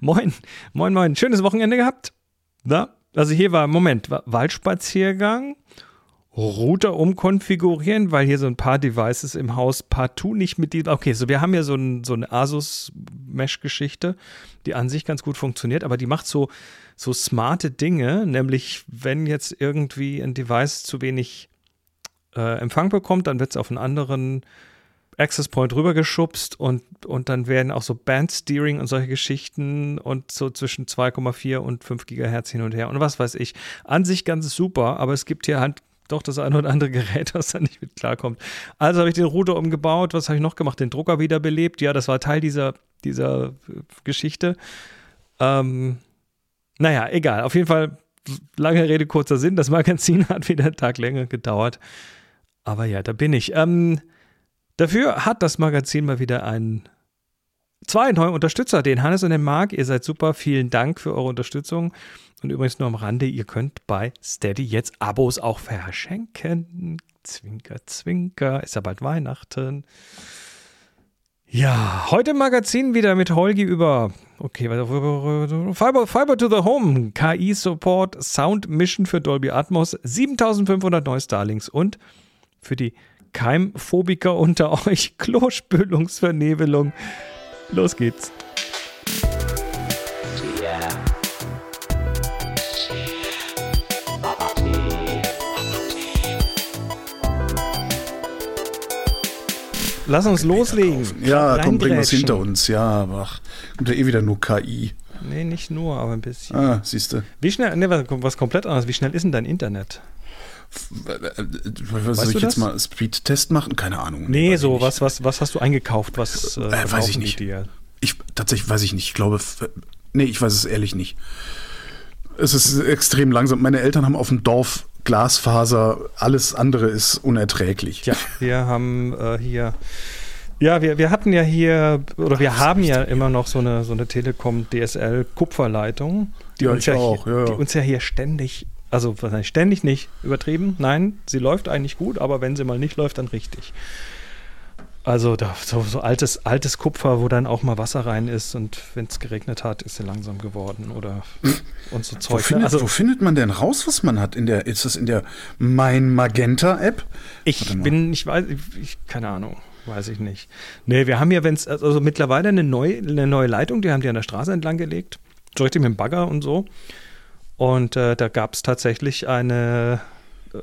moin, moin, moin. Schönes Wochenende gehabt? Na? Also hier war, Moment, Waldspaziergang, Router umkonfigurieren, weil hier so ein paar Devices im Haus partout nicht mit die. Okay, so wir haben ja so, ein, so eine Asus-Mesh-Geschichte, die an sich ganz gut funktioniert, aber die macht so, so smarte Dinge, nämlich wenn jetzt irgendwie ein Device zu wenig äh, Empfang bekommt, dann wird es auf einen anderen Access Point rübergeschubst und, und dann werden auch so Band-Steering und solche Geschichten und so zwischen 2,4 und 5 Gigahertz hin und her und was weiß ich. An sich ganz super, aber es gibt hier halt doch das eine oder andere Gerät, das da nicht mit klarkommt. Also habe ich den Router umgebaut. Was habe ich noch gemacht? Den Drucker wiederbelebt. Ja, das war Teil dieser, dieser äh, Geschichte. Ähm, naja, egal. Auf jeden Fall, lange Rede, kurzer Sinn. Das Magazin hat wieder einen Tag länger gedauert. Aber ja, da bin ich. Ähm, dafür hat das Magazin mal wieder einen zwei neue Unterstützer, den Hannes und den Marc. Ihr seid super. Vielen Dank für eure Unterstützung. Und übrigens nur am Rande, ihr könnt bei Steady jetzt Abos auch verschenken. Zwinker, zwinker. Ist ja bald Weihnachten. Ja, heute im Magazin wieder mit Holgi über, okay, Fiber, Fiber to the Home, KI-Support, Sound Mission für Dolby Atmos, 7500 neue Starlings und für die Keimphobiker unter euch Klospülungsvernebelung. Los geht's. Lass uns loslegen. Ja, komm, bring was hinter uns. Ja, ach, kommt ja eh wieder nur KI. Nee, nicht nur, aber ein bisschen. Ah, siehst du. Wie schnell, nee, was, was komplett anderes. Wie schnell ist denn dein Internet? Was soll ich das? jetzt mal Speed-Test machen? Keine Ahnung. Nee, so, was, was, was hast du eingekauft? Was äh, äh, weiß ich nicht. Dir? Ich, tatsächlich weiß ich nicht. Ich glaube, nee, ich weiß es ehrlich nicht. Es ist extrem langsam. Meine Eltern haben auf dem Dorf Glasfaser, alles andere ist unerträglich. Ja, wir haben äh, hier, ja, wir, wir hatten ja hier, oder wir haben ja immer noch so eine, so eine Telekom DSL Kupferleitung, die, ja, uns ja, auch, hier, ja, die uns ja hier ständig, also ständig nicht übertrieben, nein, sie läuft eigentlich gut, aber wenn sie mal nicht läuft, dann richtig. Also da, so, so, altes, altes Kupfer, wo dann auch mal Wasser rein ist und wenn es geregnet hat, ist sie langsam geworden oder und so Zeug. Wo findet, also, wo findet man denn raus, was man hat? In der, ist das in der Mein Magenta App? Ich bin, ich weiß, ich, keine Ahnung, weiß ich nicht. Nee, wir haben ja, wenn es, also mittlerweile eine neue, eine neue Leitung, die haben die an der Straße entlang gelegt, so richtig mit dem Bagger und so. Und äh, da gab es tatsächlich eine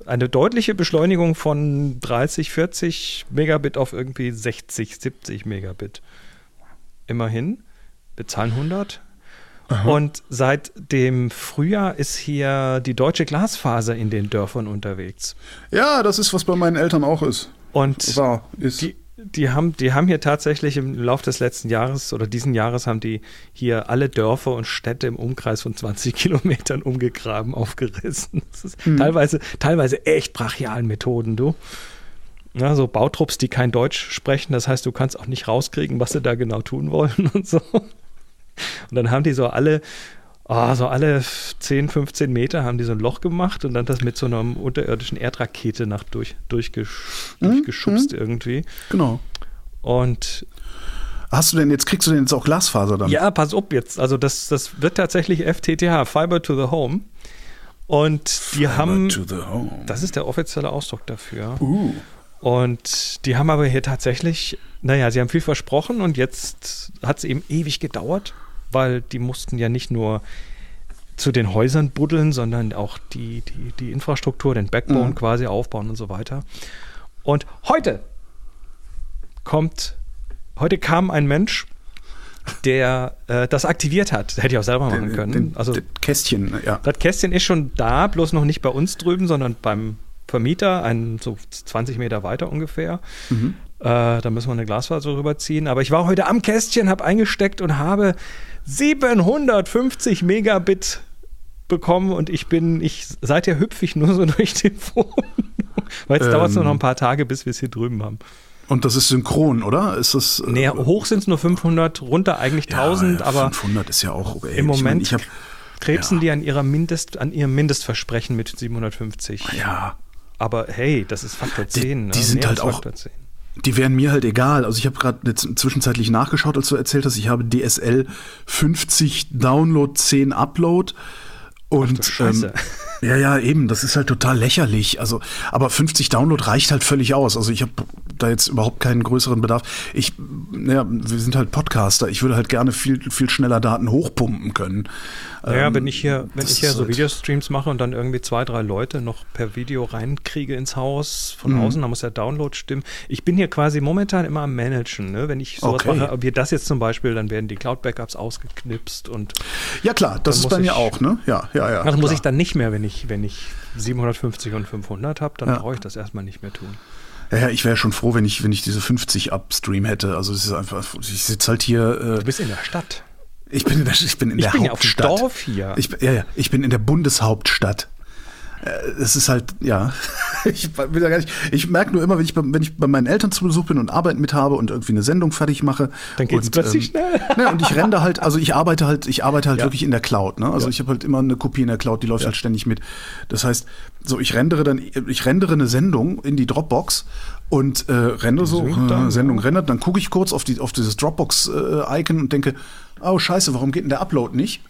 eine deutliche Beschleunigung von 30, 40 Megabit auf irgendwie 60, 70 Megabit. Immerhin. Bezahlen 100. Aha. Und seit dem Frühjahr ist hier die deutsche Glasfaser in den Dörfern unterwegs. Ja, das ist, was bei meinen Eltern auch ist. Und War, ist. Die, die haben, die haben hier tatsächlich im Laufe des letzten Jahres oder diesen Jahres haben die hier alle Dörfer und Städte im Umkreis von 20 Kilometern umgegraben, aufgerissen. Das ist hm. teilweise, teilweise echt brachialen Methoden, du. Ja, so Bautrupps, die kein Deutsch sprechen, das heißt, du kannst auch nicht rauskriegen, was sie da genau tun wollen und so. Und dann haben die so alle oh, so alle 10, 15 Meter haben die so ein Loch gemacht und dann das mit so einer unterirdischen Erdrakete nach durch, durchgesch mhm. durchgeschubst mhm. irgendwie. Genau. Und Hast du denn jetzt, kriegst du denn jetzt auch Glasfaser dann? Ja, pass auf jetzt. Also das, das wird tatsächlich FTTH, Fiber to the Home. Und die Fiber haben. To the home. Das ist der offizielle Ausdruck dafür. Uh. Und die haben aber hier tatsächlich, naja, sie haben viel versprochen und jetzt hat es eben ewig gedauert weil die mussten ja nicht nur zu den Häusern buddeln, sondern auch die, die, die Infrastruktur, den Backbone mhm. quasi aufbauen und so weiter. Und heute kommt, heute kam ein Mensch, der äh, das aktiviert hat. Das hätte ich auch selber machen können. Den, also das Kästchen, ja. Das Kästchen ist schon da, bloß noch nicht bei uns drüben, sondern beim Vermieter, ein, so 20 Meter weiter ungefähr. Mhm. Äh, da müssen wir eine Glasfaser rüberziehen. Aber ich war heute am Kästchen, habe eingesteckt und habe 750 Megabit bekommen und ich bin, ich, seither hüpfe ich nur so durch den Wohnung. Weil jetzt ähm, dauert es nur noch ein paar Tage, bis wir es hier drüben haben. Und das ist synchron, oder? Ist das? Äh, nee, hoch sind es nur 500, runter eigentlich 1000, ja, aber 500 ist ja auch okay. Im Moment ich mein, ich hab, krebsen ja. die an ihrer Mindest, an ihrem Mindestversprechen mit 750. Ja. Aber hey, das ist Faktor 10. Die, die ne? sind halt auch die wären mir halt egal. Also ich habe gerade zwischenzeitlich nachgeschaut, als du erzählt hast, ich habe DSL 50 Download, 10 Upload. Und ähm, ja, ja, eben, das ist halt total lächerlich. Also, aber 50 Download reicht halt völlig aus. Also ich habe da jetzt überhaupt keinen größeren Bedarf. Ich, naja, wir sind halt Podcaster. Ich würde halt gerne viel, viel schneller Daten hochpumpen können. Ja, ähm, wenn ich hier, wenn ich hier so halt Videostreams mache und dann irgendwie zwei, drei Leute noch per Video reinkriege ins Haus von mhm. außen, dann muss der Download stimmen. Ich bin hier quasi momentan immer am Managen. Ne? Wenn ich sowas okay. mache, wie das jetzt zum Beispiel, dann werden die Cloud-Backups ausgeknipst und. Ja, klar, das ist bei mir auch, ne? Ja, ja, ja. Das muss ich dann nicht mehr, wenn ich, wenn ich 750 und 500 habe, dann ja. brauche ich das erstmal nicht mehr tun. Ja, ich wäre schon froh, wenn ich, wenn ich diese 50 Upstream hätte. Also es ist einfach, ich sitze halt hier. Äh, du bist in der Stadt. Ich bin in der, ich bin in ich der bin Hauptstadt. Ja auf dem Dorf hier. Ich, ja, ja, ich bin in der Bundeshauptstadt. Äh, es ist halt, ja, ich, ich merke nur immer, wenn ich, bei, wenn ich bei meinen Eltern zu Besuch bin und Arbeit mit habe und irgendwie eine Sendung fertig mache. Dann geht es plötzlich ähm, schnell. Ne, und ich rende halt, also ich arbeite halt, ich arbeite halt ja. wirklich in der Cloud. Ne? Also ja. ich habe halt immer eine Kopie in der Cloud, die läuft ja. halt ständig mit. Das heißt, so ich rendere dann, ich rendere eine Sendung in die Dropbox und äh, rende so, äh, Sendung rendert, dann gucke ich kurz auf, die, auf dieses Dropbox-Icon äh, und denke, oh scheiße, warum geht denn der Upload nicht?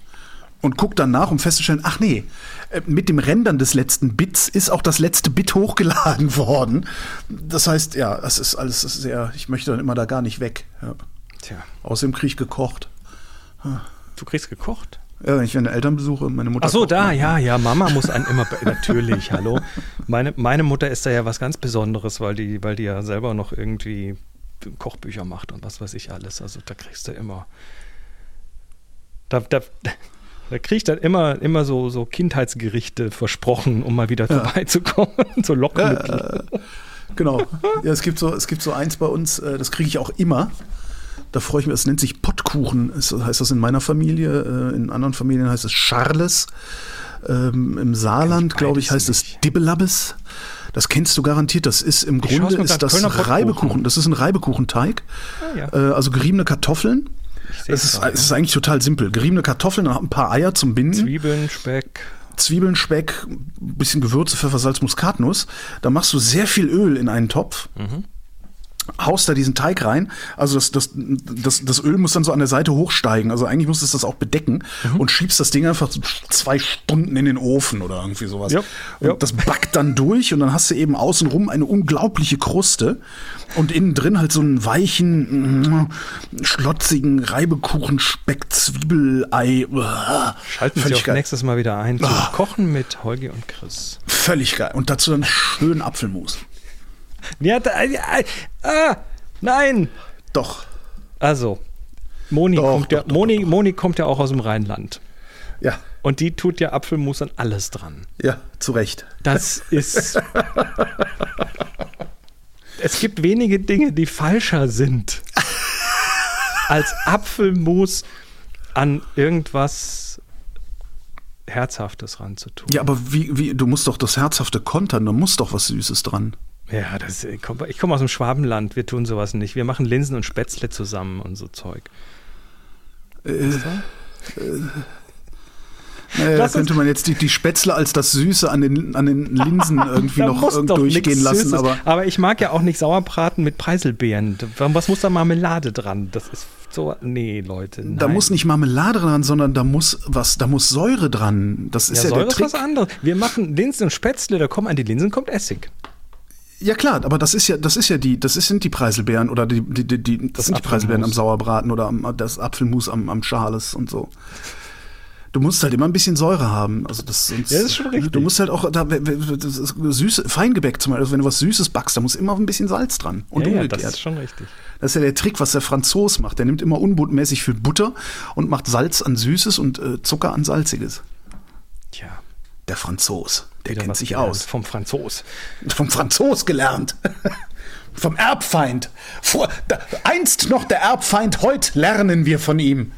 Und gucke dann nach, um festzustellen, ach nee, äh, mit dem Rendern des letzten Bits ist auch das letzte Bit hochgeladen worden. Das heißt, ja, es ist alles sehr, ich möchte dann immer da gar nicht weg. Ja. Tja. Außerdem kriege ich gekocht. Du kriegst gekocht? Ja, wenn ich meine Eltern besuche, meine Mutter. Ach so, da, ja, ja, Mama muss einen immer, natürlich, hallo. Meine, meine Mutter ist da ja was ganz Besonderes, weil die, weil die ja selber noch irgendwie Kochbücher macht und was weiß ich alles. Also da kriegst du immer. Da, da, da kriege ich dann immer, immer so, so Kindheitsgerichte versprochen, um mal wieder ja. vorbeizukommen. so Lockmittel. Ja, genau. Ja, es gibt so, es gibt so eins bei uns, äh, das kriege ich auch immer. Da freue ich mich, es nennt sich Pottkuchen, das heißt das in meiner Familie, äh, in anderen Familien heißt es Charles. Ähm, Im Saarland, glaube ich, heißt nicht. es Dibbelabbes. Das kennst du garantiert. Das ist im ich Grunde ist das Reibekuchen. Das ist ein Reibekuchenteig. Ah, ja. äh, also geriebene Kartoffeln es ist, es ist eigentlich total simpel. Geriebene Kartoffeln, dann ein paar Eier zum Binden. Zwiebeln, Speck. Zwiebeln, Speck, ein bisschen Gewürze, Pfeffer, Salz, Muskatnuss. Da machst du sehr viel Öl in einen Topf. Mhm haust da diesen Teig rein. Also das, das, das, das Öl muss dann so an der Seite hochsteigen. Also eigentlich muss es das auch bedecken mhm. und schiebst das Ding einfach zwei Stunden in den Ofen oder irgendwie sowas. Ja, und ja. das backt dann durch und dann hast du eben außenrum eine unglaubliche Kruste und innen drin halt so einen weichen, mm, schlotzigen Reibekuchen, Speck, Zwiebelei. Schalten Sie auch geil. nächstes Mal wieder ein zu oh. Kochen mit Holgi und Chris. Völlig geil. Und dazu dann schön Apfelmus. Ja, da, ah, nein. Doch. Also, Moni, doch, kommt ja, doch, Moni, Moni kommt ja auch aus dem Rheinland. Ja. Und die tut ja Apfelmus an alles dran. Ja, zu Recht. Das ist. es gibt wenige Dinge, die falscher sind, als Apfelmus an irgendwas Herzhaftes ranzutun. Ja, aber wie, wie, du musst doch das Herzhafte kontern, da muss doch was Süßes dran. Ja, das, ich komme komm aus dem Schwabenland, wir tun sowas nicht. Wir machen Linsen und Spätzle zusammen und so Zeug. Äh, äh, naja, da könnte man jetzt die, die Spätzle als das Süße an den, an den Linsen irgendwie noch durchgehen lassen. Aber, aber ich mag ja auch nicht Sauerbraten mit Preiselbeeren. Was muss da Marmelade dran? Das ist so. Nee, Leute. Nein. Da muss nicht Marmelade dran, sondern da muss was, da muss Säure dran. Das ist ja, ja Säure der Trick. ist was anderes. Wir machen Linsen und Spätzle, da kommen an die Linsen kommt Essig. Ja klar, aber das ist ja, das ist ja die, das sind die Preiselbeeren oder die, die, die, die das, das sind die Preiselbeeren am Sauerbraten oder am, das Apfelmus am, am Charles und so. Du musst halt immer ein bisschen Säure haben. Also das, sonst, ja, das ist schon richtig. Du musst halt auch da süße Feingebäck zum Beispiel, also wenn du was Süßes backst, da muss immer ein bisschen Salz dran. Und ja, umgekehrt. Ja, das ist schon richtig. Das ist ja der Trick, was der Franzos macht. Der nimmt immer unbotmäßig viel Butter und macht Salz an Süßes und äh, Zucker an Salziges. Tja. Der Franzos. Der Wieder kennt sich aus. Vom Franzos. Vom Franzos gelernt. Vom Erbfeind. Vor, da, einst noch der Erbfeind, heute lernen wir von ihm.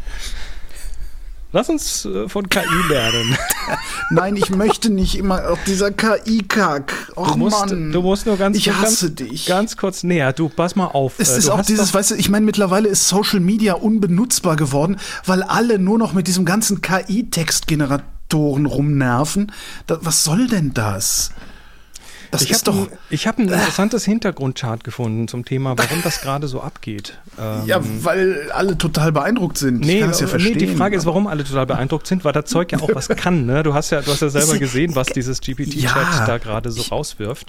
Lass uns äh, von KI lernen. Nein, ich möchte nicht immer auf dieser KI-Kack. Och du musst, Mann. Du musst nur ganz, ich hasse ganz, dich. ganz kurz näher. Du, pass mal auf. Es äh, ist auch dieses, weißt du, ich meine, mittlerweile ist Social Media unbenutzbar geworden, weil alle nur noch mit diesem ganzen KI-Textgenerator Faktoren rumnerven. Da, was soll denn das? Das ich ist doch. Ein, ich habe ein interessantes Hintergrundchart gefunden zum Thema, warum das gerade so abgeht. Ähm, ja, weil alle total beeindruckt sind. Nee, ich kann es ja verstehen. Nee, die Frage ist, warum alle total beeindruckt sind, weil das Zeug ja auch was kann. Ne? Du hast ja, du hast ja selber gesehen, was dieses GPT-Chat ja, da gerade so rauswirft.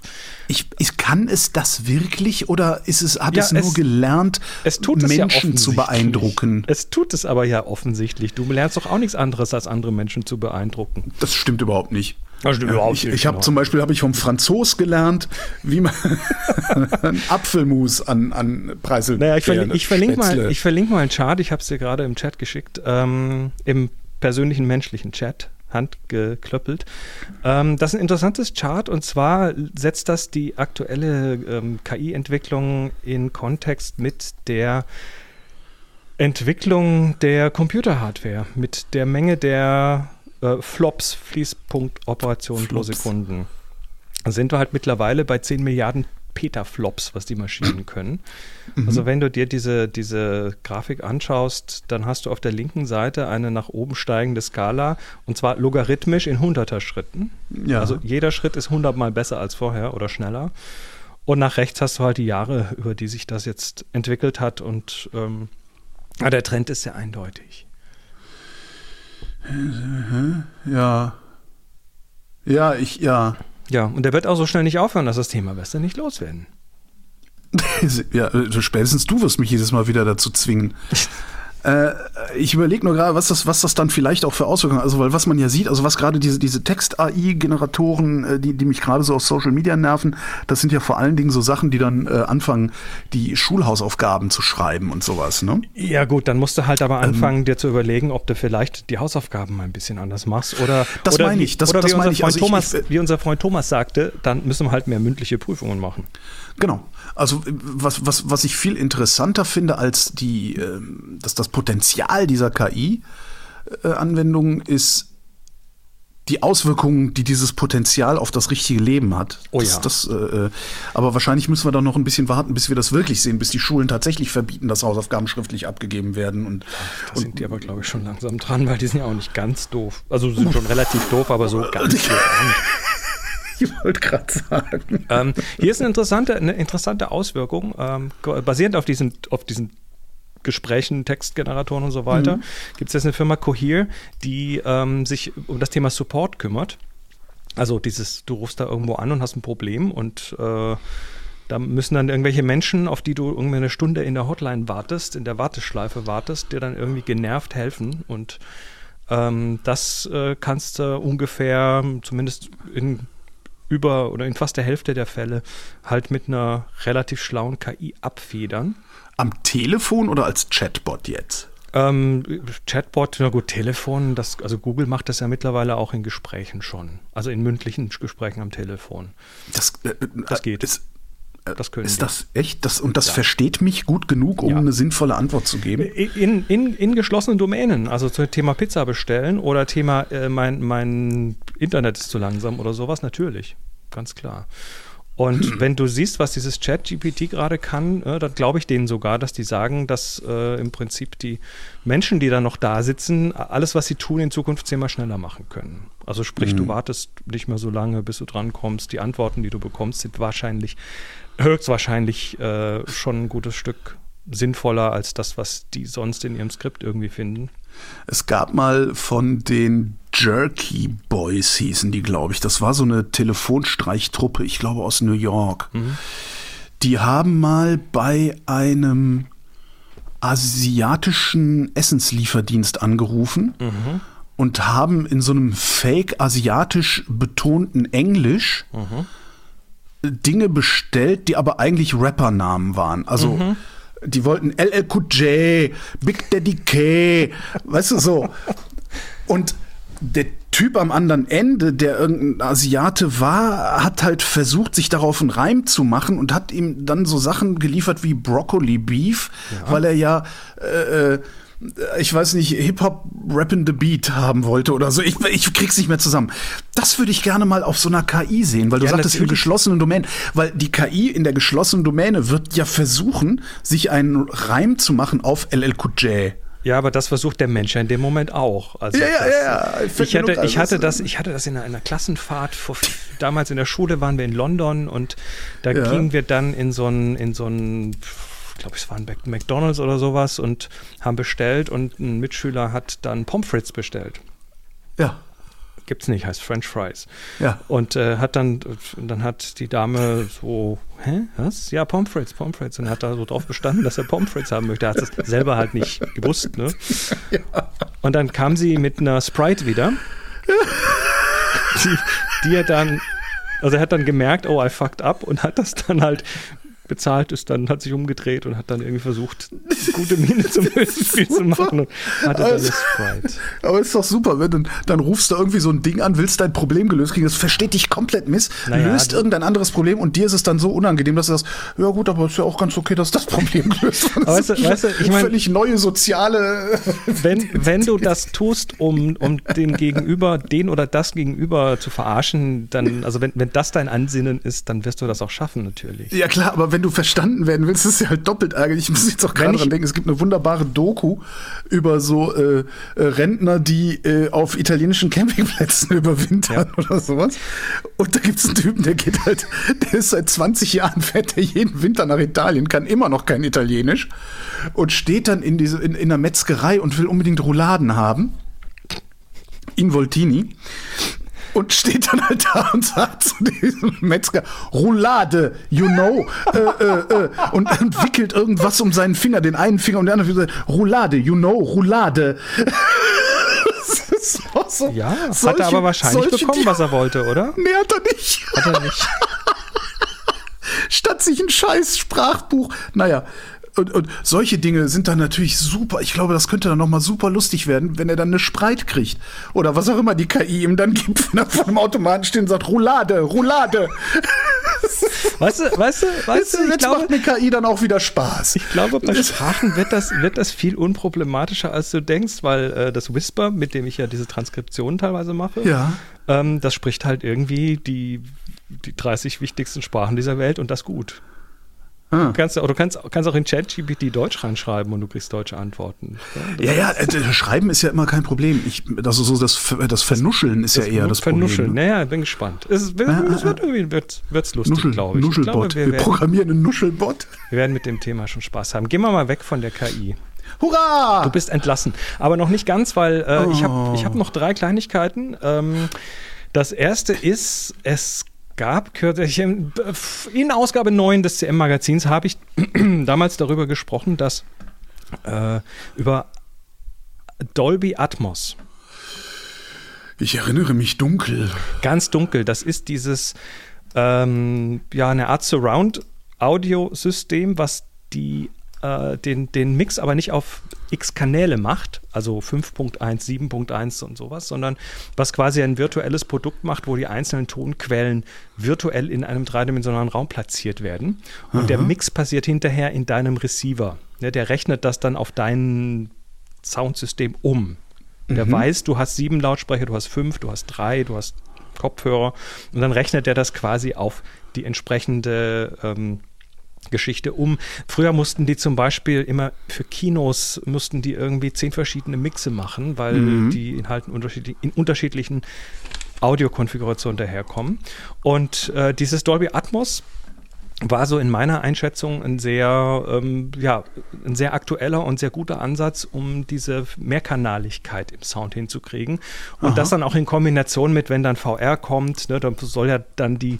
Ich, ich, kann es das wirklich oder ist es, hat ja, es nur es, gelernt, es Menschen ja zu beeindrucken? Es tut es aber ja offensichtlich. Du lernst doch auch nichts anderes, als andere Menschen zu beeindrucken. Das stimmt überhaupt nicht. Ich ich habe genau. zum Beispiel habe ich vom Franzos gelernt, wie man Apfelmus an, an Preiselbeeren Naja, ich, verlink, ich verlinke mal, ich verlinke mal einen Chart, ich habe es dir gerade im Chat geschickt, ähm, im persönlichen menschlichen Chat handgeklöppelt. Ähm, das ist ein interessantes Chart und zwar setzt das die aktuelle ähm, KI-Entwicklung in Kontext mit der Entwicklung der Computerhardware, mit der Menge der äh, Flops, Fließpunktoperationen pro Sekunden. Sind wir halt mittlerweile bei 10 Milliarden Petaflops, was die Maschinen können. Mhm. Also wenn du dir diese, diese Grafik anschaust, dann hast du auf der linken Seite eine nach oben steigende Skala und zwar logarithmisch in 100er Schritten. Ja. Also jeder Schritt ist 100 mal besser als vorher oder schneller. Und nach rechts hast du halt die Jahre, über die sich das jetzt entwickelt hat und ähm, der Trend ist sehr eindeutig. Ja. Ja, ich, ja. Ja, und der wird auch so schnell nicht aufhören, dass das Thema Western nicht loswerden. ja, spätestens du wirst mich jedes Mal wieder dazu zwingen. Äh, ich überlege nur gerade, was das, was das dann vielleicht auch für Auswirkungen hat. Also, weil was man ja sieht, also was gerade diese, diese Text-AI-Generatoren, äh, die, die mich gerade so auf Social Media nerven, das sind ja vor allen Dingen so Sachen, die dann äh, anfangen, die Schulhausaufgaben zu schreiben und sowas, ne? Ja, gut, dann musst du halt aber ähm, anfangen, ähm, dir zu überlegen, ob du vielleicht die Hausaufgaben mal ein bisschen anders machst. Oder, das oder meine ich. Das, oder das wie, unser ich. Also Thomas, ich, wie unser Freund Thomas sagte, dann müssen wir halt mehr mündliche Prüfungen machen. Genau. Also was, was, was ich viel interessanter finde als die, äh, dass das Potenzial dieser KI-Anwendungen äh, ist die Auswirkungen, die dieses Potenzial auf das richtige Leben hat. Oh das, ja. Das, äh, äh, aber wahrscheinlich müssen wir da noch ein bisschen warten, bis wir das wirklich sehen, bis die Schulen tatsächlich verbieten, dass Hausaufgaben schriftlich abgegeben werden. Und, da sind die aber, glaube ich, schon langsam dran, weil die sind ja auch nicht ganz doof. Also sind schon relativ doof, aber so ganz doof. Ich wollte gerade sagen. Ähm, hier ist eine interessante, eine interessante Auswirkung, ähm, basierend auf diesen, auf diesen Gesprächen, Textgeneratoren und so weiter, mhm. gibt es jetzt eine Firma Cohere, die ähm, sich um das Thema Support kümmert. Also dieses, du rufst da irgendwo an und hast ein Problem und äh, da müssen dann irgendwelche Menschen, auf die du irgendwie eine Stunde in der Hotline wartest, in der Warteschleife wartest, dir dann irgendwie genervt helfen und ähm, das äh, kannst du ungefähr, zumindest in über oder in fast der Hälfte der Fälle halt mit einer relativ schlauen KI abfedern. Am Telefon oder als Chatbot jetzt? Ähm, Chatbot, na gut, Telefon, das, also Google macht das ja mittlerweile auch in Gesprächen schon. Also in mündlichen Gesprächen am Telefon. Das, äh, das äh, geht. Ist, äh, das können ist die. das echt? Das, und das ja. versteht mich gut genug, um ja. eine sinnvolle Antwort zu geben? In, in, in geschlossenen Domänen, also zum Thema Pizza bestellen oder Thema äh, mein, mein Internet ist zu langsam oder sowas, natürlich, ganz klar. Und wenn du siehst, was dieses Chat-GPT gerade kann, äh, dann glaube ich denen sogar, dass die sagen, dass äh, im Prinzip die Menschen, die da noch da sitzen, alles, was sie tun, in Zukunft zehnmal schneller machen können. Also sprich, mhm. du wartest nicht mehr so lange, bis du drankommst. Die Antworten, die du bekommst, sind wahrscheinlich, höchstwahrscheinlich äh, schon ein gutes Stück sinnvoller als das, was die sonst in ihrem Skript irgendwie finden. Es gab mal von den Jerky Boys hießen die, glaube ich. Das war so eine Telefonstreichtruppe, ich glaube aus New York. Mhm. Die haben mal bei einem asiatischen Essenslieferdienst angerufen mhm. und haben in so einem fake asiatisch betonten Englisch mhm. Dinge bestellt, die aber eigentlich Rappernamen waren. Also mhm. Die wollten LL Cool J, Big Daddy K, weißt du so. Und der Typ am anderen Ende, der irgendein Asiate war, hat halt versucht, sich darauf einen Reim zu machen und hat ihm dann so Sachen geliefert wie Broccoli Beef, ja. weil er ja äh, äh ich weiß nicht, Hip-Hop Rap in the Beat haben wollte oder so. Ich, ich krieg's nicht mehr zusammen. Das würde ich gerne mal auf so einer KI sehen, weil du ja, sagtest in geschlossenen Domänen. Weil die KI in der geschlossenen Domäne wird ja versuchen, sich einen Reim zu machen auf LL Cool J. Ja, aber das versucht der Mensch ja in dem Moment auch. Also ja, ja, ja, Ich, hatte, ich, hatte das, ich hatte das in einer Klassenfahrt vor damals in der Schule waren wir in London und da Ja. gingen wir dann in so ein, in so ein, ich glaube, es war ein Mac- McDonalds oder sowas und haben bestellt und ein Mitschüler hat dann Pommes frites bestellt. Ja, Gibt's nicht, heißt French Fries. ja. Und äh, hat dann, und dann hat die Dame so, hä, was? Ja, Pommes frites, Pommes frites. Und hat da so drauf bestanden, dass er Pommes frites haben möchte. Er hat es selber halt nicht gewusst, ne? Und dann kam sie mit einer Sprite wieder, die, die er dann, also er hat dann gemerkt, oh, I fucked up und hat das dann halt bezahlt, ist dann, hat sich umgedreht und hat dann irgendwie versucht, gute Miene zum Spiel zu machen und hatte dann eine Sprite. Aber ist doch super, wenn du, dann rufst du irgendwie so ein Ding an, willst dein Problem gelöst kriegen, das versteht dich komplett miss, Naja, löst irgendein anderes Problem und dir ist es dann so unangenehm, dass du sagst, ja gut, aber ist ja auch ganz okay, dass das Problem gelöst wird. Weißt du- weißt du, ich mein- völlig neue soziale wenn, wenn du das tust, um, um den Gegenüber, den oder das Gegenüber zu verarschen, dann, also wenn, wenn das dein Ansinnen ist, dann wirst du das auch schaffen, natürlich. Ja klar, aber wenn du verstanden werden willst, ist es ja halt doppelt ärgerlich. Ich muss jetzt auch gerade dran denken, es gibt eine wunderbare Doku über so äh, äh, Rentner, die äh, auf italienischen Campingplätzen überwintern oder sowas. Und da gibt es einen Typen, der geht halt, der ist seit 20 Jahren, fährt der jeden Winter nach Italien, kann immer noch kein Italienisch und steht dann in, diese, in, in einer Metzgerei und will unbedingt Rouladen haben. In Voltini und steht dann halt da und sagt zu diesem Metzger, Roulade, you know, äh, äh, äh, und, und wickelt irgendwas um seinen Finger, den einen Finger und den anderen Finger, Roulade, you know, Roulade. Das ist auch so, Ja, hat solche- er aber wahrscheinlich bekommen, was er wollte, oder? Nee, hat er nicht. Hat er nicht. Statt sich ein scheiß Sprachbuch. Naja. Und, und solche Dinge sind dann natürlich super. Ich glaube, das könnte dann nochmal super lustig werden, wenn er dann eine Spreit kriegt. Oder was auch immer die KI ihm dann gibt, wenn er vor dem Automaten steht und sagt, Roulade, Roulade. Weißt du, weißt du, weißt du, ich Jetzt glaube, macht eine KI dann auch wieder Spaß. ich glaube, bei Sprachen wird das, wird das viel unproblematischer, als du denkst, weil äh, das Whisper, mit dem ich ja diese Transkriptionen teilweise mache, Ja. ähm, das spricht halt irgendwie die, die 30 wichtigsten Sprachen dieser Welt und das gut. Ah. Du kannst, ja- du kannst, kannst auch in ChatGPT Deutsch reinschreiben und du kriegst deutsche Antworten. Ja, ja, äh, das Schreiben ist ja immer kein Problem. Ich, das, ist so das, das Vernuscheln ist ja eher das Vernuscheln. Problem. Ne? Naja, bin gespannt. Es, wird, Ah, ah, es wird irgendwie wird, wird's lustig, Nuschel, glaube ich. ich glaube, Nuschelbot. wir, wir, werden, programmieren einen Nuschelbot. wir werden mit dem Thema schon Spaß haben. Gehen wir mal weg von der KI. Hurra! Du bist entlassen. Aber noch nicht ganz, weil äh, ich habe Oh. ich hab noch drei Kleinigkeiten. Ähm, das erste ist, es gab kürzlich in in Ausgabe 9 des CM-Magazins habe ich damals darüber gesprochen, dass äh, über Dolby Atmos. Ich erinnere mich dunkel. Ganz dunkel. Das ist dieses, ähm, ja, eine Art Surround-Audio-System, was die, äh, den, den Mix aber nicht auf x Kanäle macht, also 5.1, 7.1 und sowas, sondern was quasi ein virtuelles Produkt macht, wo die einzelnen Tonquellen virtuell in einem dreidimensionalen Raum platziert werden. Und der Mix passiert hinterher in deinem Receiver. Ne, der rechnet das dann auf dein Soundsystem um. Der weiß, du hast sieben Lautsprecher, du hast fünf, du hast drei, du hast Kopfhörer und dann rechnet er das quasi auf die entsprechende ähm, Geschichte um. Früher mussten die zum Beispiel immer für Kinos mussten die irgendwie zehn verschiedene Mixe machen, weil die in, halt unterschiedlich, in unterschiedlichen Audiokonfigurationen daherkommen. Und äh, dieses Dolby Atmos war so in meiner Einschätzung ein sehr, ähm, ja, ein sehr aktueller und sehr guter Ansatz, um diese Mehrkanaligkeit im Sound hinzukriegen. Und das dann auch in Kombination mit, wenn dann VR kommt, ne, dann soll ja dann die,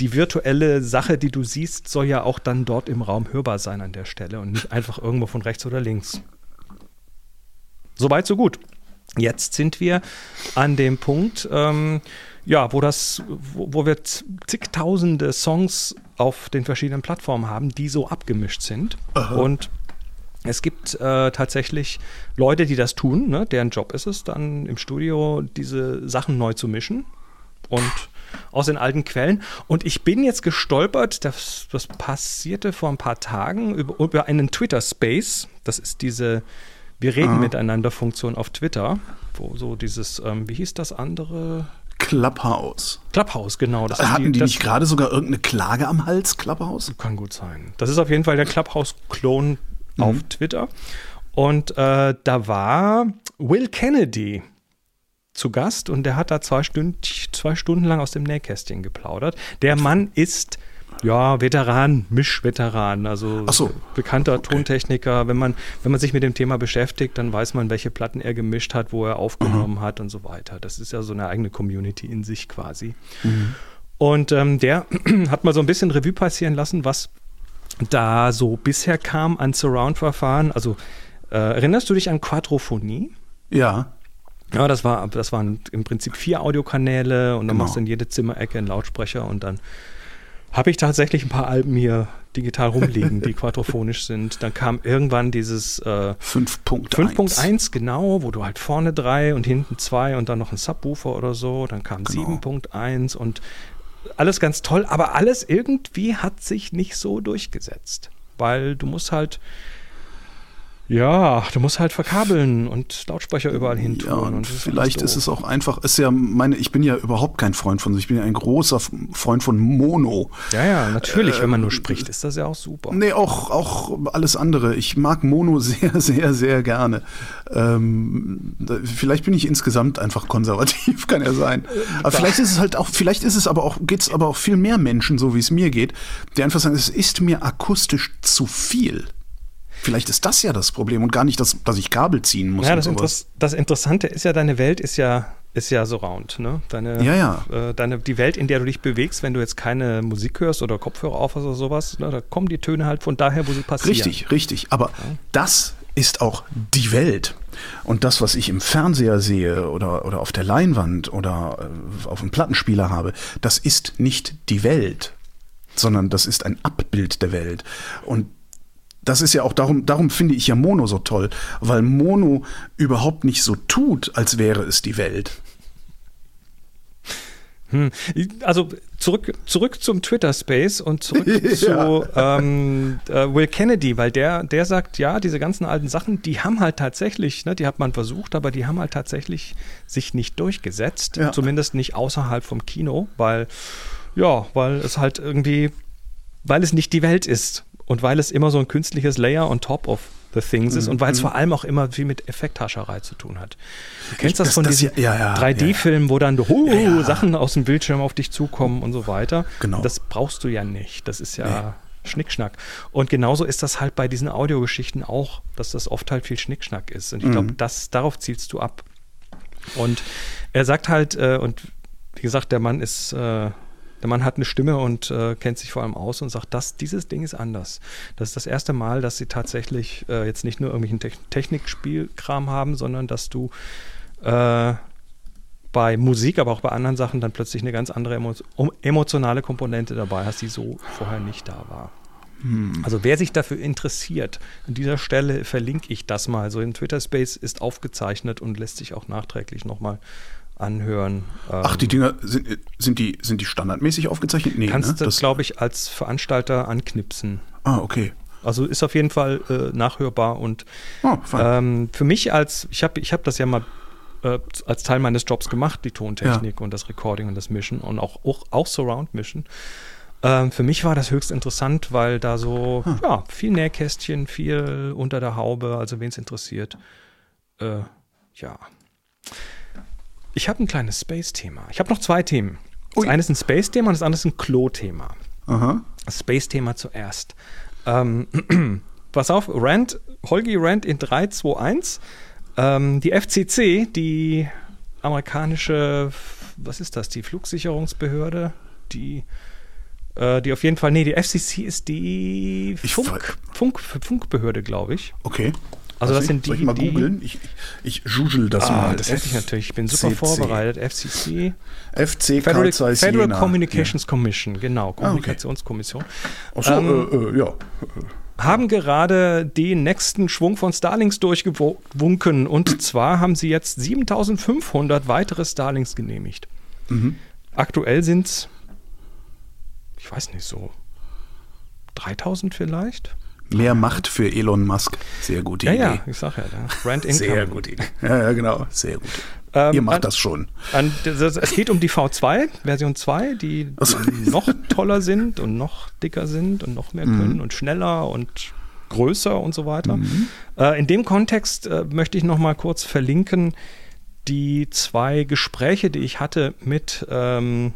die virtuelle Sache, die du siehst, soll ja auch dann dort im Raum hörbar sein an der Stelle und nicht einfach irgendwo von rechts oder links. Soweit, so gut. Jetzt sind wir an dem Punkt, ähm, ja, wo das, wo, wo wir zigtausende Songs auf den verschiedenen Plattformen haben, die so abgemischt sind. Und es gibt äh, tatsächlich Leute, die das tun, ne? deren Job ist es, dann im Studio diese Sachen neu zu mischen und aus den alten Quellen. Und ich bin jetzt gestolpert, das, das passierte vor ein paar Tagen über, über einen Twitter-Space. Das ist diese Wir reden miteinander Funktion auf Twitter, wo so dieses, ähm, wie hieß das andere? Clubhouse. Clubhouse, genau. Das ist Hatten die das nicht gerade sogar irgendeine Klage am Hals, Clubhouse? Kann gut sein. Das ist auf jeden Fall der Clubhouse-Klon auf Twitter. Und äh, da war Will Kennedy zu Gast und der hat da zwei Stunden, zwei Stunden lang aus dem Nähkästchen geplaudert. Der Mann ist ja, Veteran, Mischveteran, also so. bekannter okay. Tontechniker. Wenn man, wenn man sich mit dem Thema beschäftigt, dann weiß man, welche Platten er gemischt hat, wo er aufgenommen mhm. hat und so weiter. Das ist ja so eine eigene Community in sich quasi. Mhm. Und ähm, der hat mal so ein bisschen Revue passieren lassen, was da so bisher kam an Surround-Verfahren. Also äh, erinnerst du dich an Quadrophonie? Ja. Ja, das war, das waren im Prinzip vier Audiokanäle und dann genau. machst du in jede Zimmerecke einen Lautsprecher und dann habe ich tatsächlich ein paar Alben hier digital rumliegen, die quadrophonisch sind. Dann kam irgendwann dieses äh, 5.1, genau, wo du halt vorne drei und hinten zwei und dann noch ein Subwoofer oder so. Dann kam genau. 7.1 und alles ganz toll, aber alles irgendwie hat sich nicht so durchgesetzt. Weil du musst halt ja, du musst halt verkabeln und Lautsprecher überall hin tun. Ja, und, und vielleicht ist es auch einfach, ist ja meine, ich bin ja überhaupt kein Freund von, ich bin ja ein großer Freund von Mono. Ja, ja, natürlich, äh, wenn man nur spricht, ist das ja auch super. Nee, auch, auch alles andere. Ich mag Mono sehr, sehr, sehr gerne. Ähm, vielleicht bin ich insgesamt einfach konservativ, kann ja sein. Aber vielleicht ist es halt auch, vielleicht ist es aber auch, geht es aber auch viel mehr Menschen, so wie es mir geht, die einfach sagen, es ist mir akustisch zu viel. Vielleicht ist das ja das Problem und gar nicht, dass, dass ich Kabel ziehen muss. Ja, das, Interess das, Interessante ist ja, deine Welt ist ja, ist ja so round. Ne? Deine, ja, ja. Äh, deine, die Welt, in der du dich bewegst, wenn du jetzt keine Musik hörst oder Kopfhörer auf oder sowas, ne, da kommen die Töne halt von daher, wo sie passieren. Richtig, richtig. Aber ja. das ist auch die Welt. Und das, was ich im Fernseher sehe oder, oder auf der Leinwand oder äh, auf dem Plattenspieler habe, das ist nicht die Welt, sondern das ist ein Abbild der Welt. Und das ist ja auch darum, darum finde ich ja Mono so toll, weil Mono überhaupt nicht so tut, als wäre es die Welt. Hm. Also zurück, zurück zum Twitter-Space und zurück ja. zu ähm, äh, Will Kennedy, weil der, der sagt, ja, diese ganzen alten Sachen, die haben halt tatsächlich, ne, die hat man versucht, aber die haben halt tatsächlich sich nicht durchgesetzt, ja. zumindest nicht außerhalb vom Kino, weil, ja, weil es halt irgendwie, weil es nicht die Welt ist. Und weil es immer so ein künstliches Layer on top of the things ist mhm. und weil es mhm. vor allem auch immer viel mit Effekthascherei zu tun hat. Du kennst das, das von diesen ja, ja, 3D-Filmen, wo dann oh, Sachen aus dem Bildschirm auf dich zukommen und so weiter. Genau. Das brauchst du ja nicht. Das ist ja nee. Schnickschnack. Und genauso ist das halt bei diesen Audiogeschichten auch, dass das oft halt viel Schnickschnack ist. Und ich glaube, mhm. darauf zielst du ab. Und er sagt halt, äh, und wie gesagt, der Mann ist äh, der Mann hat eine Stimme und äh, kennt sich vor allem aus und sagt, das, dieses Ding ist anders. Das ist das erste Mal, dass sie tatsächlich äh, jetzt nicht nur irgendwelchen Te Technikspielkram haben, sondern dass du äh, bei Musik, aber auch bei anderen Sachen dann plötzlich eine ganz andere emo emotionale Komponente dabei hast, die so vorher nicht da war. Hm. Also wer sich dafür interessiert, an dieser Stelle verlinke ich das mal. So in Twitter Space ist aufgezeichnet und lässt sich auch nachträglich nochmal anhören. Ach, die ähm, Dinger sind, sind, die, sind die standardmäßig aufgezeichnet? Nee, kannst ne? du, glaube ich, als Veranstalter anknipsen. Ah, okay. Also ist auf jeden Fall äh, nachhörbar und oh, ähm, für mich als, ich habe ich hab das ja mal äh, als Teil meines Jobs gemacht, die Tontechnik ja. und das Recording und das Mischen und auch, auch, auch Surround Mischen. Ähm, für mich war das höchst interessant, weil da so hm. ja, viel Nähkästchen, viel unter der Haube, also wen es interessiert. Äh, ja. Ich habe ein kleines Space-Thema. Ich habe noch zwei Themen. Das Ui. eine ist ein Space-Thema und das andere ist ein Klo-Thema. Das Space-Thema zuerst. Ähm, pass auf, Rand, Holgi Rand in 3, 2, 1. Ähm, die FCC, die amerikanische, was ist das, die Flugsicherungsbehörde, die, äh, die auf jeden Fall, nee, die FCC ist die Funk, Funk, Funkbehörde, glaube ich. Okay. Also das sind die, Soll ich mal googeln? Ich, ich, jugel das ah, mal. Das hätte ich natürlich. Ich bin super FCC. vorbereitet. FCC. FC Federal, Federal Communications ja. Commission, genau. Kommunikationskommission. Ah, okay. So, ähm, äh, äh, ja. Haben gerade den nächsten Schwung von Starlings durchgewunken. Und zwar haben sie jetzt 7500 weitere Starlings genehmigt. Mhm. Aktuell sind es, ich weiß nicht so, 3000 vielleicht? Mehr Macht für Elon Musk. Sehr gute ja, Idee. Ja, ich sag ja. Brand Income. Sehr gute Idee. Ja, ja, genau. Sehr gut. Ähm, Ihr macht an, das schon. An, es geht um die V2, Version 2, die, also. noch toller sind und noch dicker sind und noch mehr mhm. können und schneller und größer und so weiter. Mhm. Äh, in dem Kontext äh, möchte ich noch mal kurz verlinken die zwei Gespräche, die ich hatte mit ähm,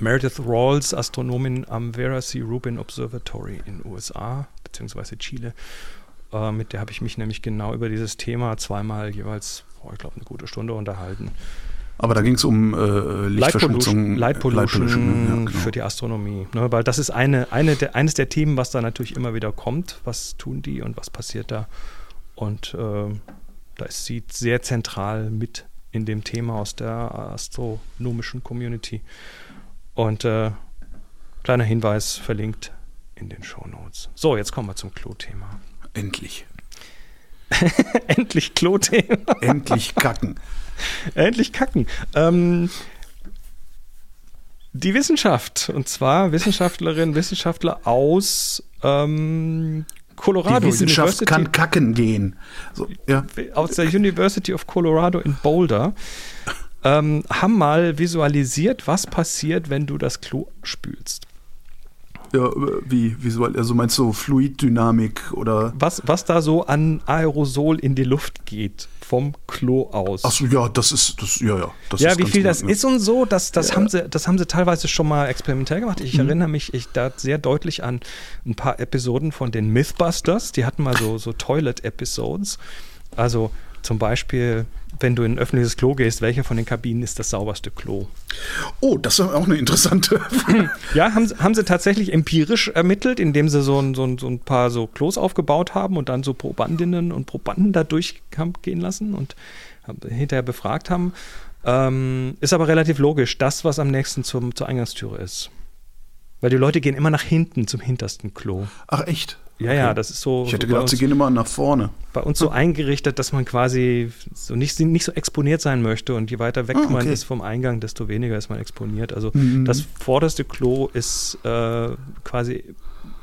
Meredith Rawls, Astronomin am Vera C. Rubin Observatory in USA beziehungsweise Chile. Äh, mit der habe ich mich nämlich genau über dieses Thema zweimal jeweils, oh, ich glaube, eine gute Stunde unterhalten. Aber da ging es um äh, Lichtverschmutzung. Light Pollution, Light Pollution ja, genau. für die Astronomie. Ne? Weil das ist eine, eine der, eines der Themen, was da natürlich immer wieder kommt. Was tun die und was passiert da? Und äh, da ist sie sehr zentral mit in dem Thema aus der astronomischen Community. Und äh, kleiner Hinweis verlinkt in den Show Notes. So, jetzt kommen wir zum Klo-Thema. Endlich. Endlich Klo-Thema. Endlich kacken. Endlich kacken. Ähm, die Wissenschaft, und zwar Wissenschaftlerinnen, Wissenschaftler aus ähm, Colorado. Die Wissenschaft University, kann kacken gehen. So, ja. Aus der University of Colorado in Boulder ähm, haben mal visualisiert, was passiert, wenn du das Klo spülst. Ja, wie visuell, also meinst du Fluiddynamik oder? Was, was da so an Aerosol in die Luft geht vom Klo aus. Achso, ja, das ist, das, ja, ja. Das ja, wie viel das ist und so, das, das, ja. haben sie, das haben sie teilweise schon mal experimentell gemacht. Ich mhm. erinnere mich ich, da sehr deutlich an ein paar Episoden von den Mythbusters. Die hatten mal so, so Toilet-Episodes. Also zum Beispiel wenn du in ein öffentliches Klo gehst, welche von den Kabinen ist das sauberste Klo? Oh, das ist auch eine interessante Frage. Ja, haben, haben sie tatsächlich empirisch ermittelt, indem sie so ein, so, ein, so ein paar so Klos aufgebaut haben und dann so Probandinnen und Probanden da durchgehen lassen und hinterher befragt haben. Ähm, ist aber relativ logisch, das, was am nächsten zum, zur Eingangstüre ist. Weil die Leute gehen immer nach hinten zum hintersten Klo. Ach, echt? Ja, okay. ja, das ist so. Ich hätte so gedacht, uns, sie gehen immer nach vorne. Bei uns so eingerichtet, dass man quasi so nicht, nicht so exponiert sein möchte. Und je weiter weg ah, okay. man ist vom Eingang, desto weniger ist man exponiert. Also mhm. das vorderste Klo ist äh, quasi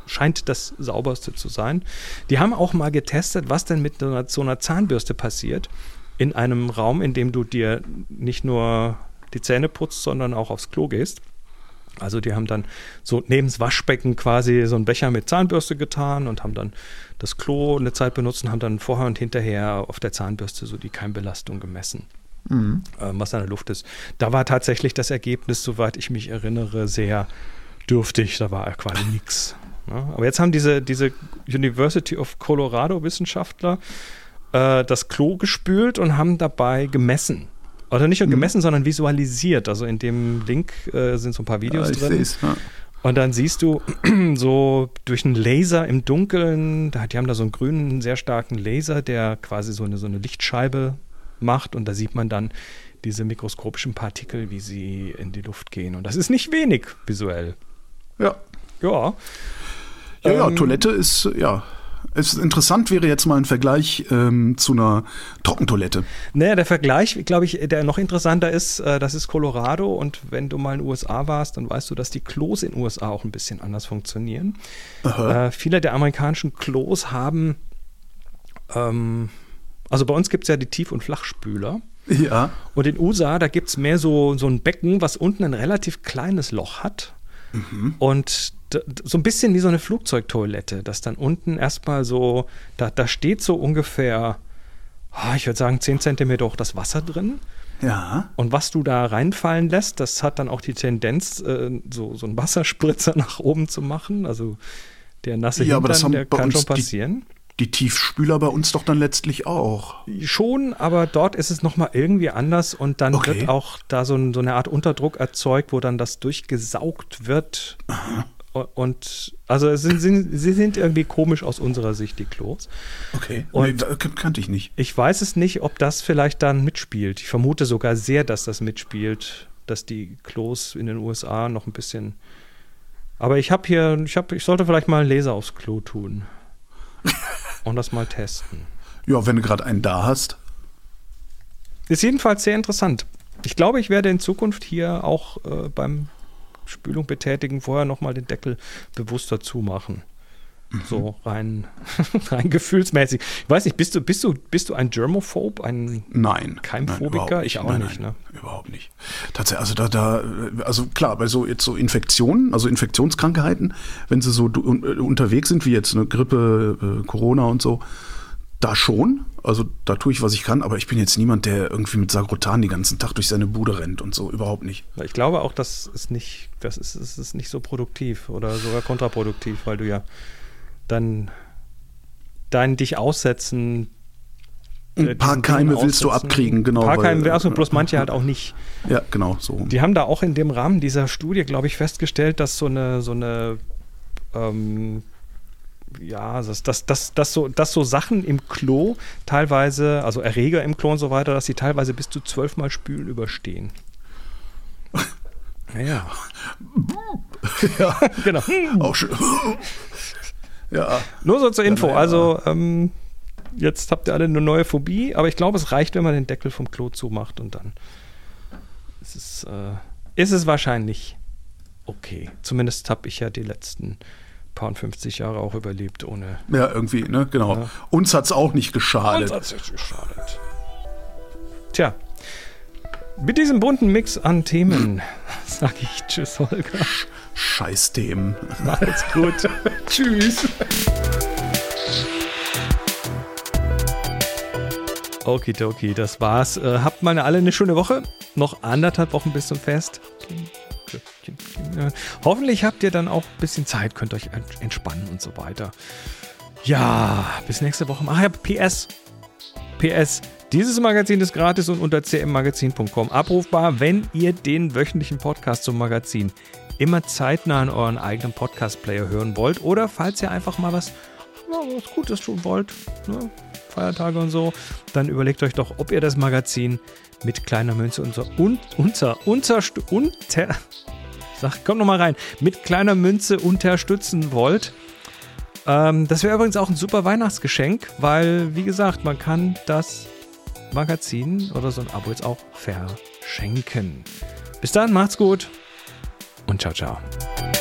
scheint das sauberste zu sein. Die haben auch mal getestet, was denn mit so einer, so einer Zahnbürste passiert in einem Raum, in dem du dir nicht nur die Zähne putzt, sondern auch aufs Klo gehst. Also die haben dann so neben das Waschbecken quasi so einen Becher mit Zahnbürste getan und haben dann das Klo eine Zeit benutzt und haben dann vorher und hinterher auf der Zahnbürste so die Keimbelastung gemessen. Mhm. Ähm, was an der Luft ist. Da war tatsächlich das Ergebnis, soweit ich mich erinnere, sehr dürftig. Da war quasi nichts. Ne? aber jetzt haben diese, diese University of Colorado Wissenschaftler äh, das Klo gespült und haben dabei gemessen. Oder nicht nur mhm. gemessen, mhm. sondern visualisiert. Also in dem Link äh, sind so ein paar Videos ja, drin. Ja. Und dann siehst du so durch einen Laser im Dunkeln, die haben da so einen grünen, sehr starken Laser, der quasi so eine, so eine Lichtscheibe macht. Und da sieht man dann diese mikroskopischen Partikel, wie sie in die Luft gehen. Und das ist nicht wenig visuell. Ja. Ja. Ja, ja, ähm, Toilette ist, ja, es interessant wäre jetzt mal ein Vergleich ähm, zu einer Trockentoilette. Naja, der Vergleich, glaube ich, der noch interessanter ist, äh, das ist Colorado und wenn du mal in den USA warst, dann weißt du, dass die Klos in den USA auch ein bisschen anders funktionieren. Äh, viele der amerikanischen Klos haben, ähm, also bei uns gibt es ja die Tief- und Flachspüler. Ja. Und in USA, da gibt es mehr so, so ein Becken, was unten ein relativ kleines Loch hat. Mhm. Und so ein bisschen wie so eine Flugzeugtoilette, dass dann unten erstmal so, da, da steht so ungefähr, oh, ich würde sagen, 10 Zentimeter auch das Wasser drin. Ja. Und was du da reinfallen lässt, das hat dann auch die Tendenz, äh, so, so einen Wasserspritzer nach oben zu machen. Also der nasse ja, Hintern, der kann schon passieren. Die, die, Tiefspüler bei uns doch dann letztlich auch. Schon, aber dort ist es nochmal irgendwie anders und dann okay. wird auch da so, ein, so, eine Art Unterdruck erzeugt, wo dann das durchgesaugt wird. Aha. Und also sind, sind, sie sind irgendwie komisch aus unserer Sicht, die Klos. Okay. Und nee, kannte ich nicht. Ich weiß es nicht, ob das vielleicht dann mitspielt. Ich vermute sogar sehr, dass das mitspielt, dass die Klos in den USA noch ein bisschen. Aber ich habe hier, ich habe, ich sollte vielleicht mal einen Laser aufs Klo tun. Und das mal testen. Ja, wenn du gerade einen da hast. Ist jedenfalls sehr interessant. Ich glaube, ich werde in Zukunft hier auch äh, beim Spülung betätigen, vorher nochmal den Deckel bewusster zumachen. Mhm. So rein, rein gefühlsmäßig. Ich weiß nicht, bist du, bist du, bist du ein Germophob, ein nein, Keimphobiker? Nein, ich auch nein, nicht, nein, ne? Überhaupt nicht. Tatsächlich, also da, da, also klar, bei so jetzt so Infektionen, also Infektionskrankheiten, wenn sie so unterwegs sind, wie jetzt eine Grippe, äh, Corona und so, da schon. Also da tue ich, was ich kann, aber ich bin jetzt niemand, der irgendwie mit Sagrotan den ganzen Tag durch seine Bude rennt und so. Überhaupt nicht. Ich glaube auch, das ist nicht, das ist, ist, ist nicht so produktiv oder sogar kontraproduktiv, weil du ja dann dein dich aussetzen. Ein paar Keime willst du abkriegen, genau. Ein paar Keime, also bloß manche halt auch nicht. Ja, genau, so. Die haben da auch in dem Rahmen dieser Studie, glaube ich, festgestellt, dass so eine, so eine ähm, ja, dass, dass, dass, dass, so, dass so Sachen im Klo teilweise, also Erreger im Klo und so weiter, dass sie teilweise bis zu zwölfmal Spülen überstehen. Ja. ja, genau. Auch schön. Ja. Nur so zur Info. Ja, ja. Also, ähm, jetzt habt ihr alle eine neue Phobie, aber ich glaube, es reicht, wenn man den Deckel vom Klo zumacht und dann ist es, äh, ist es wahrscheinlich okay. Zumindest habe ich ja die letzten paar 50 Jahre auch überlebt ohne. Ja, irgendwie, ne? Genau. Ja. Uns hat es auch nicht geschadet. Uns hat es nicht geschadet. Tja. Mit diesem bunten Mix an Themen sage ich Tschüss, Holger. Scheiß Themen. Macht's gut. tschüss. Okidoki, das war's. Äh, habt mal alle eine schöne Woche. Noch anderthalb Wochen bis zum Fest. Hoffentlich habt ihr dann auch ein bisschen Zeit, könnt euch entspannen und so weiter. Ja, bis nächste Woche. Ach ja, PS. PS. Dieses Magazin ist gratis und unter cmmagazin.com abrufbar, wenn ihr den wöchentlichen Podcast zum Magazin immer zeitnah in euren eigenen Podcast-Player hören wollt oder falls ihr einfach mal was, ja, was Gutes tun wollt, ne? Feiertage und so, dann überlegt euch doch, ob ihr das Magazin mit kleiner Münze unter, un, unter, unter, unter, sag, komm nochmal rein, mit kleiner Münze unterstützen wollt. Ähm, das wäre übrigens auch ein super Weihnachtsgeschenk, weil, wie gesagt, man kann das Magazin oder so ein Abo jetzt auch verschenken. Bis dann, macht's gut und ciao, ciao.